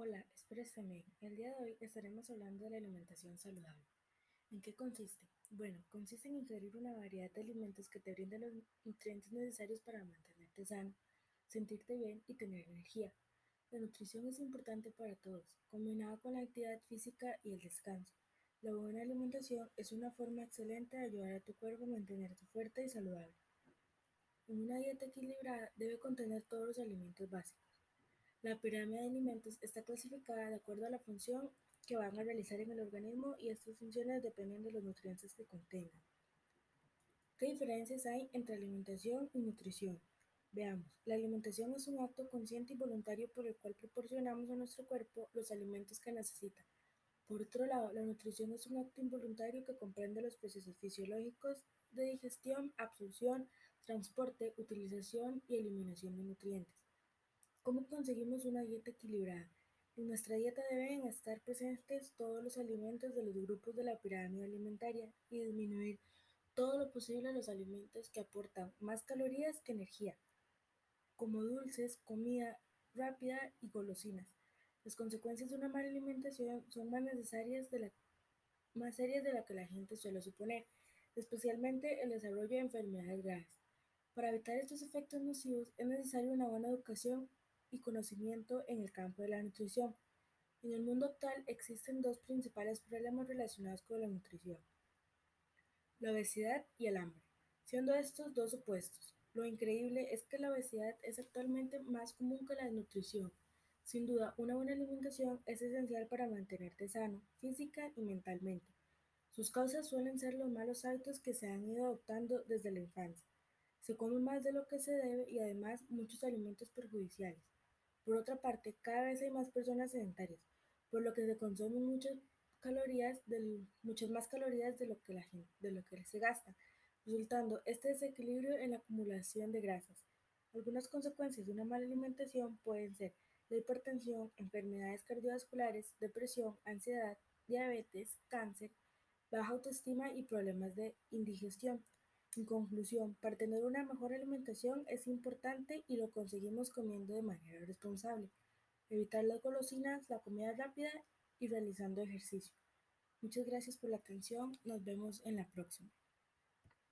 Hola, bien. El día de hoy estaremos hablando de la alimentación saludable. ¿En qué consiste? Bueno, consiste en ingerir una variedad de alimentos que te brinden los nutrientes necesarios para mantenerte sano, sentirte bien y tener energía. La nutrición es importante para todos, combinada con la actividad física y el descanso. La buena alimentación es una forma excelente de ayudar a tu cuerpo a mantenerte fuerte y saludable. Una dieta equilibrada debe contener todos los alimentos básicos la pirámide de alimentos está clasificada de acuerdo a la función que van a realizar en el organismo y estas funciones dependen de los nutrientes que contengan. ¿Qué diferencias hay entre alimentación y nutrición? Veamos, la alimentación es un acto consciente y voluntario por el cual proporcionamos a nuestro cuerpo los alimentos que necesita. Por otro lado, la nutrición es un acto involuntario que comprende los procesos fisiológicos de digestión, absorción, transporte, utilización y eliminación de nutrientes. ¿Cómo conseguimos una dieta equilibrada? En nuestra dieta deben estar presentes todos los alimentos de los grupos de la pirámide alimentaria y disminuir todo lo posible los alimentos que aportan más calorías que energía, como dulces, comida rápida y golosinas. Las consecuencias de una mala alimentación son más necesarias de la, más serias de lo que la gente suele suponer, especialmente el desarrollo de enfermedades graves. Para evitar estos efectos nocivos es necesaria una buena educación y conocimiento en el campo de la nutrición. En el mundo actual existen dos principales problemas relacionados con la nutrición, la obesidad y el hambre, siendo estos dos opuestos. Lo increíble es que la obesidad es actualmente más común que la desnutrición. Sin duda, una buena alimentación es esencial para mantenerte sano, física y mentalmente. Sus causas suelen ser los malos hábitos que se han ido adoptando desde la infancia. Se come más de lo que se debe y además muchos alimentos perjudiciales. Por otra parte, cada vez hay más personas sedentarias, por lo que se consumen muchas calorías, muchas más calorías de lo que la gente, de lo que se gasta, resultando este desequilibrio en la acumulación de grasas. Algunas consecuencias de una mala alimentación pueden ser la hipertensión, enfermedades cardiovasculares, depresión, ansiedad, diabetes, cáncer, baja autoestima y problemas de indigestión. En conclusión, para tener una mejor alimentación es importante y lo conseguimos comiendo de manera responsable, evitar las golosinas, la comida rápida y realizando ejercicio. Muchas gracias por la atención, nos vemos en la próxima.